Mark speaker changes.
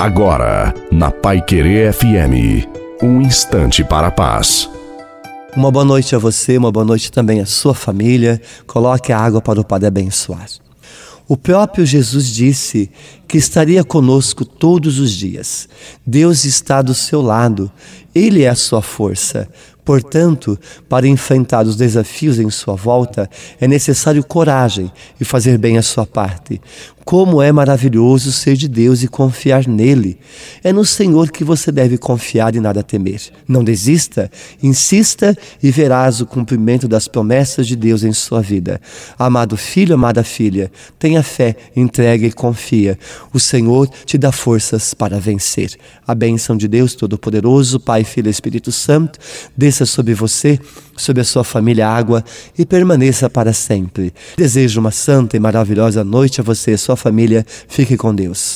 Speaker 1: Agora, na Pai Querer FM, um instante para a paz.
Speaker 2: Uma boa noite a você, uma boa noite também à sua família. Coloque a água para o Padre abençoar. O próprio Jesus disse que estaria conosco todos os dias. Deus está do seu lado, Ele é a sua força. Portanto, para enfrentar os desafios em sua volta, é necessário coragem e fazer bem a sua parte. Como é maravilhoso ser de Deus e confiar nele. É no Senhor que você deve confiar e nada temer. Não desista, insista e verás o cumprimento das promessas de Deus em sua vida. Amado filho, amada filha, tenha fé, entrega e confia. O Senhor te dá forças para vencer. A bênção de Deus Todo-Poderoso, Pai, Filho e Espírito Santo, desça sobre você, sobre a sua família água e permaneça para sempre. Desejo uma santa e maravilhosa noite a você e a sua família. Fique com Deus.